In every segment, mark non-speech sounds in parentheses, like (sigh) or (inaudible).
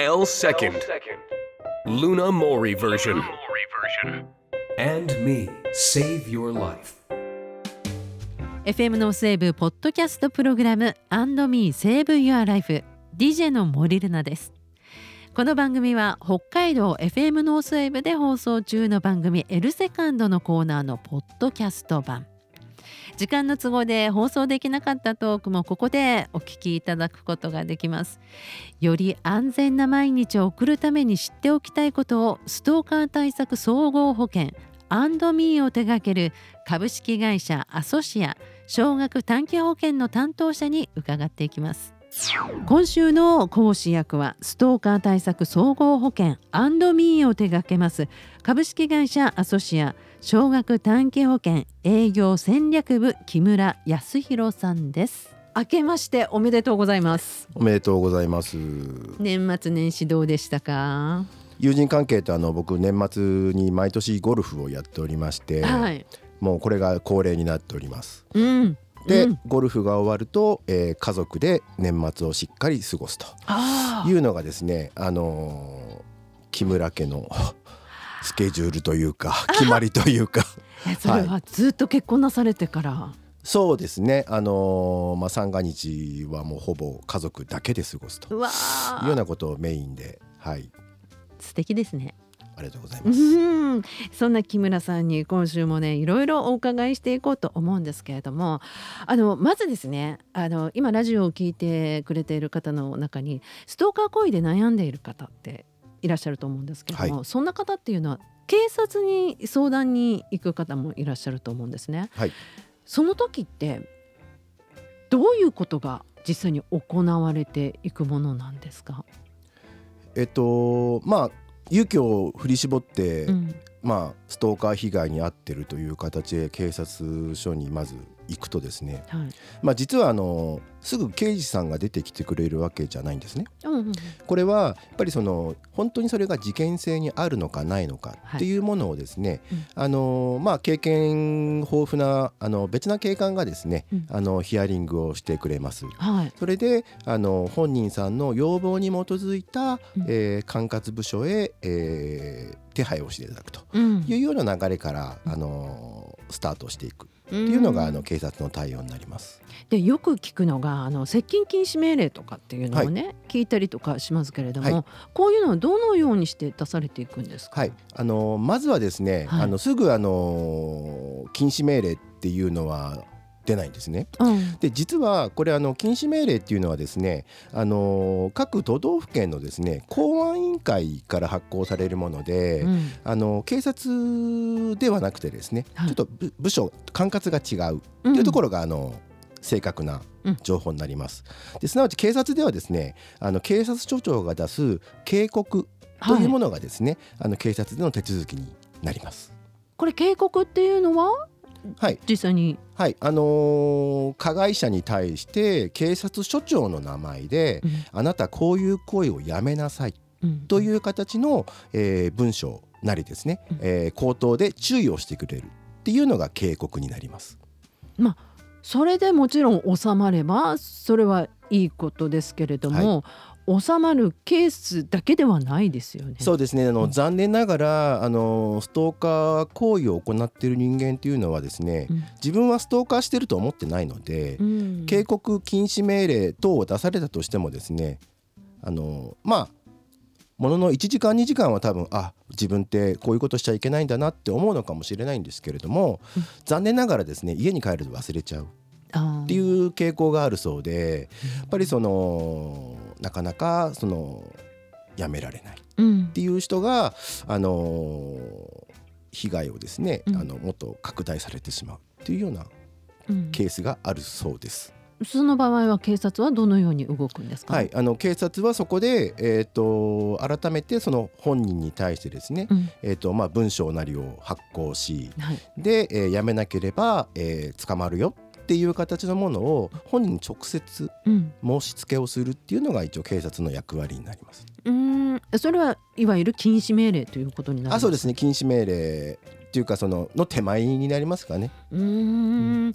L second. Luna Mori version. And me, save your life. FM ノースウェーブポッドキャストプログラム and &Me Save Your Life DJ の森ルナですこの番組は北海道 FM ノースウェーブで放送中の番組 L セカンドのコーナーのポッドキャスト版時間の都合で放送できなかったトークもここでお聞きいただくことができます。より安全な毎日を送るために知っておきたいことをストーカー対策総合保険アンドミーを手掛ける株式会社アソシア少額短期保険の担当者に伺っていきます。今週の講師役はストーカー対策総合保険アンドミーを手掛けます株式会社アソシア少額短期保険営業戦略部木村康弘さんです。明けましておめでとうございます。おめでとうございます。年末年始どうでしたか？友人関係とあの僕年末に毎年ゴルフをやっておりまして、はい。もうこれが恒例になっております。うん。で、うん。ゴルフが終わると、えー家族で年末をしっかり過ごすとあいうのがですねあのー木村家のスケジュールというか (laughs) 決まりというか。(laughs) あそれはずっと結婚なされてから、そうですね。あのーまあ三が日はもうほぼ家族だけで過ごすと。いうようなことをメインではい。素敵ですね。ありがとうございうます。ん。そんな木村さんに今週もねいろいろお伺いしていこうと思うんですけれどもあのまずですねあの今ラジオを聞いてくれている方の中にストーカー行為で悩んでいる方っていらっしゃると思うんですけれども、はそんな方っていうのは警察に相談に行く方もいらっしゃると思うんですね。はい。その時ってどういうことが実際に行われていくものなんですか、えっとまあ勇気を振り絞って、うん。まあ、ストーカー被害に遭ってるという形で警察署にまず行くとですね、はい。まあ、実はあのすぐ刑事さんが出てきてくれるわけじゃないんですね。うんうんうん。これはやっぱりその本当にそれが事件性にあるのかない。のかっていうものをですね、うん。あのまあ、経験豊富なあの別な警官がですね、うん。あのヒアリングをしてくれます。はい。それであの本人さんの要望に基づいた、うん。えー管轄部署へ、えー手配をしていただくとうん。いうような流れから、あのスタートしていくっていうのが、あの警察の対応になります。でよく聞くのがあの接近禁止命令とかっていうのをね、聞いたりとかしますけれども、はい。こういうのはどのようにして出されていくんですか、はい、あのまずはですね、はい。あのすぐあの禁止命令っていうのは出ないんですね。うんで実はこれあの禁止命令っていうのはですねあの各都道府県のですね公安委員会から発行されるもので、うんあの警察ではなくてですね、はいちょっと部部署管轄が違うというところが、あの正確なうん情報になります。ですなわち警察ではですねあの警察署長が出す警告というものがですね、あの警察での手続きになります。これ警告っていうのははい、実際に、はい、あのー加害者に対して警察署長の名前で、あなたこういう行為をやめなさい。うん。という形の、えー文章なりですね、うん。えー口頭で注意をしてくれる。っていうのが警告になります。それでもちろん収まればそれはいいことですけれども、収まるケースだけではないですよね。そうですね。あの、うん。残念ながらあのストーカー行為を行っている人間っていうのはですね、うん。自分はストーカーしてると思ってないので、うん。警告禁止命令等を出されたとしてもですねあのまあものの1時間2時間は多分あ自分ってこういうことしちゃいけないんだなって思うのかもしれないんですけれども、うん。残念ながらですね家に帰ると忘れちゃう。っていう傾向があるそうでやっぱりそのなかなかそのやめられない。っうん。ていう人があの被害をですね、うん。あのもっと拡大されてしまうっていうようなうん。ケースがあるそうです。その場合は警察はどのように動くんですか、はい、あの警察はそこで、えー、と改めてその本人に対してですね、うん。えーとまあ、文章なりを発行しはい。で、えーやめなければ、えー捕まるよっていう形のものを本人に直接うん。申し付けをするっていうのが一応警察の役割になります。うーん。それはいわゆる禁止命令ということになるあそうですね。禁止命令っていうかそのの手前になりますかね。うーん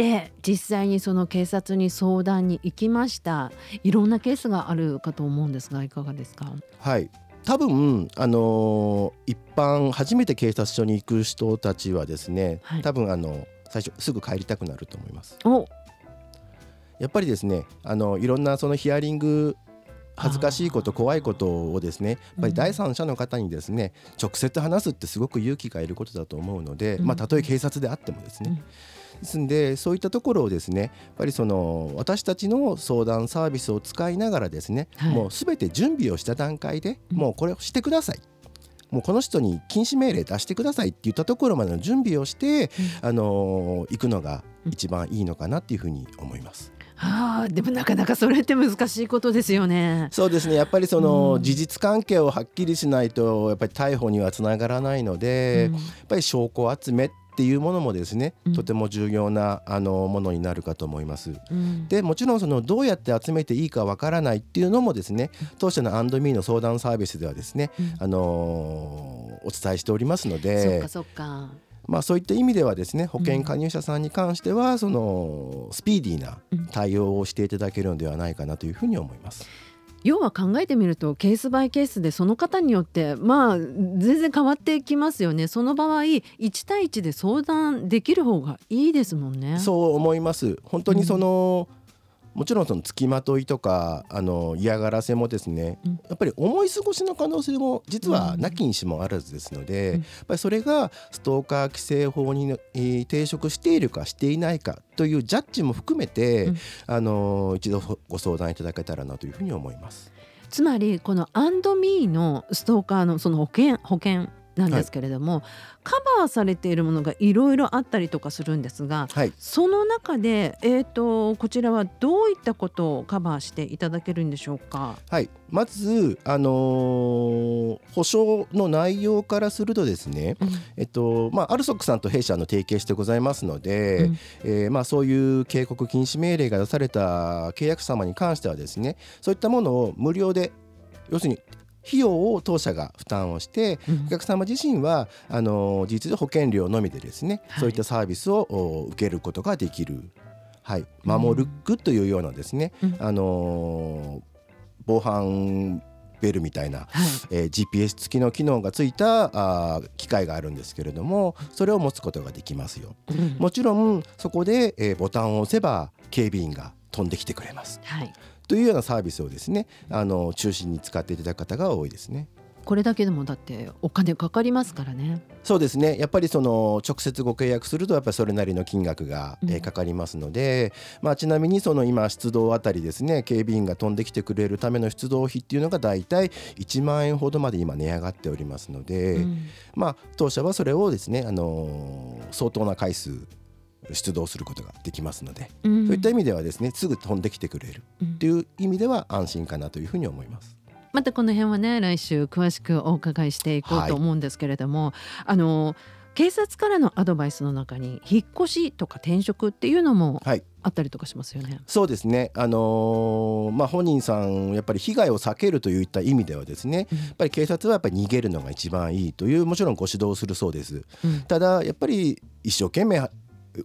で実際にその警察に相談に行きました。いろんなケースがあるかと思うんですがいかがですか？はい。多分、あのー一般初めて警察署に行く人たちはですね、はい。多分あの最初すぐ帰りたくなると思います。お。やっぱりですねあのいろんなそのヒアリング恥ずかしいこと怖いことをですねやっぱり第三者の方にですね直接話すってすごく勇気がいることだと思うので、うん。まあたとえ警察であってもですね、ですんでそういったところをですねやっぱりその私たちの相談サービスを使いながらですね、はい。もうすべて準備をした段階で、うん。もうこれをしてください。もうこの人に禁止命令出してくださいって言ったところまでの準備をして、あのー行くのが一番いいのかなっていうふうに思います。はあでもなかなかそれって難しいことですよね。そうですね。やっぱりその、うん。事実関係をはっきりしないとやっぱり逮捕にはつながらないので、うん。やっぱり証拠集めっていうものもですね、うんとても重要なあのものになるかと思います。うんでもちろんそのどうやって集めていいかわからないっていうのもですね当社のアンドミーの相談サービスではですね、うんあのーお伝えしておりますのそっでかそっか。まあ、そういった意味ではですね保険加入者さんに関してはそのスピーディーな対応をしていただけるのではないかなというふうに思います。要は考えてみるとケースバイケースでその方によってまあ全然変わってきますよね。その場合1対1で相談できる方がいいですもんね。そう思います。本当にその、もちろんその付きまといとかあの嫌がらせもですね、うん。やっぱり思い過ごしの可能性も実はなきにしもあらずですので、うん。やっぱりそれがストーカー規制法に、えー抵触しているかしていないかというジャッジも含めて、うん。あの一度ご相談いただけたらなというふうに思います。つまりこのアンドミーのストーカーのその保険保険なんですけれども、カバーされているものがいろいろあったりとかするんですがはい。その中で、えー、とこちらはどういったことをカバーしていただけるんでしょうか？はい、まず、あのー保証の内容からするとですね、えっとまあ、アルソックさんと弊社の提携してございますので、うん。えーまあ、そういう警告禁止命令が出された契約者様に関してはですねそういったものを無料で要するに費用を当社が負担をして、うん。お客様自身はあの事実上保険料のみでですね、はい。そういったサービスをお受けることができる、はい、守るくというようなですね、うん。あの防犯ベルみたいな、はい。えー GPS 付きの機能がついたあー機械があるんですけれどもそれを持つことができますよ。うん。もちろんそこで、えーボタンを押せば警備員が飛んできてくれます。はいというようなサービスをですねあの中心に使っていただく方が多いですね。これだけでもだってお金かかりますからね。そうですねやっぱりその直接ご契約するとやっぱりそれなりの金額が、えかかりますので、まあ、ちなみにその今出動あたりですね警備員が飛んできてくれるための出動費っていうのがだいたい1万円ほどまで今値上がっておりますので、うんまあ、当社はそれをですね、あのー相当な回数出動することができますので、うん。そういった意味ではですねすぐ飛んできてくれるうん。という意味では安心かなというふうに思います。またこの辺はね来週詳しくお伺いしていこうと思うんですけれども、あの警察からのアドバイスの中に引っ越しとか転職っていうのもはい。あったりとかしますよね。そうですね、あのーまあ、本人さんやっぱり被害を避けるといった意味ではですね、うん。やっぱり警察はやっぱり逃げるのが一番いいというもちろんご指導をするそうです。うん。ただやっぱり一生懸命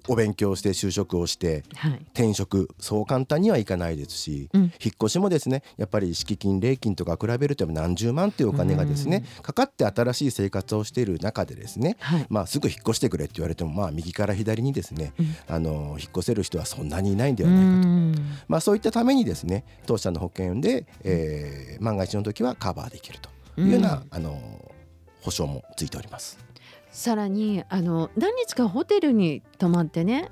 お勉強して就職をしてはい。転職そう簡単にはいかないですし、うん。引っ越しもですねやっぱり敷金礼金とか比べると何十万っていうお金がですねかかって新しい生活をしている中でですねはい。まあ、すぐ引っ越してくれって言われても、まあ、右から左にですね、うん。あの引っ越せる人はそんなにいないんでうはないかと、んまあ、そういったためにですね当社の保険で、えー万が一の時はカバーできるというような、うん。あの保証もついております。さらにあの何日かホテルに泊まってね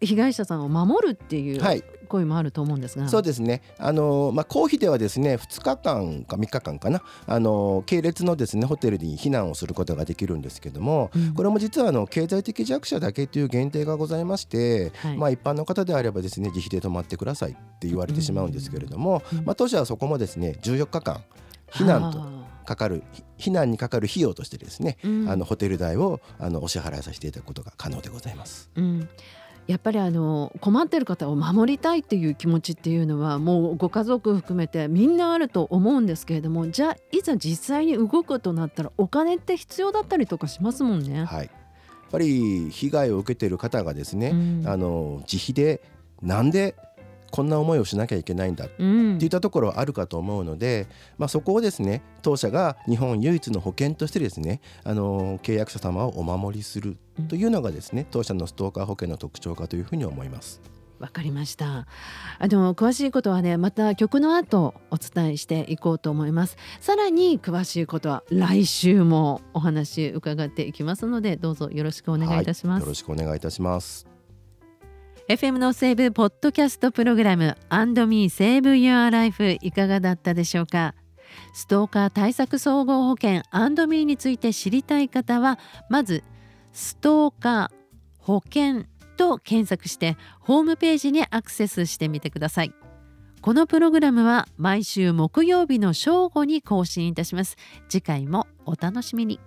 被害者さんを守るっていうはい。声もあると思うんですが、そうですね。あのまあ公費ではですね、2日間か3日間かな、あの系列のですねホテルに避難をすることができるんですけども、うん。これも実はあの経済的弱者だけという限定がございまして、はい。まあ一般の方であればですね自費で泊まってくださいって言われてしまうんですけれども、うん。まあ当社はそこもですね14日間避難とはかかる避難にかかる費用としてですね、あうんあのホテル代をあのお支払いさせていただくことが可能でございます。うん、やっぱりあの困ってる方を守りたいっていう気持ちっていうのはもうご家族含めてみんなあると思うんですけれどもじゃあいざ実際に動くとなったらお金って必要だったりとかしますもんね。はい。ぱり被害を受けている方がですね、うんあの自費でなんでこんな思いをしなきゃいけないんだってうんいったところはあるかと思うので、まあ、そこをですね当社が日本唯一の保険としてですねあの契約者様をお守りするというのがですね当社のストーカー保険の特徴かというふうに思います。わかりました。あの詳しいことはねまた曲の後お伝えしていこうと思います。さらに詳しいことは来週もお話伺っていきますのでどうぞよろしくお願いいたします。はい、よろしくお願いいたします。FM のセーブポッドキャストプログラム &Me Save Your Life いかがだったでしょうか？ストーカー対策総合保険 &Me について知りたい方はまずストーカー保険と検索してホームページにアクセスしてみてください。このプログラムは毎週木曜日の正午に更新いたします。次回もお楽しみに。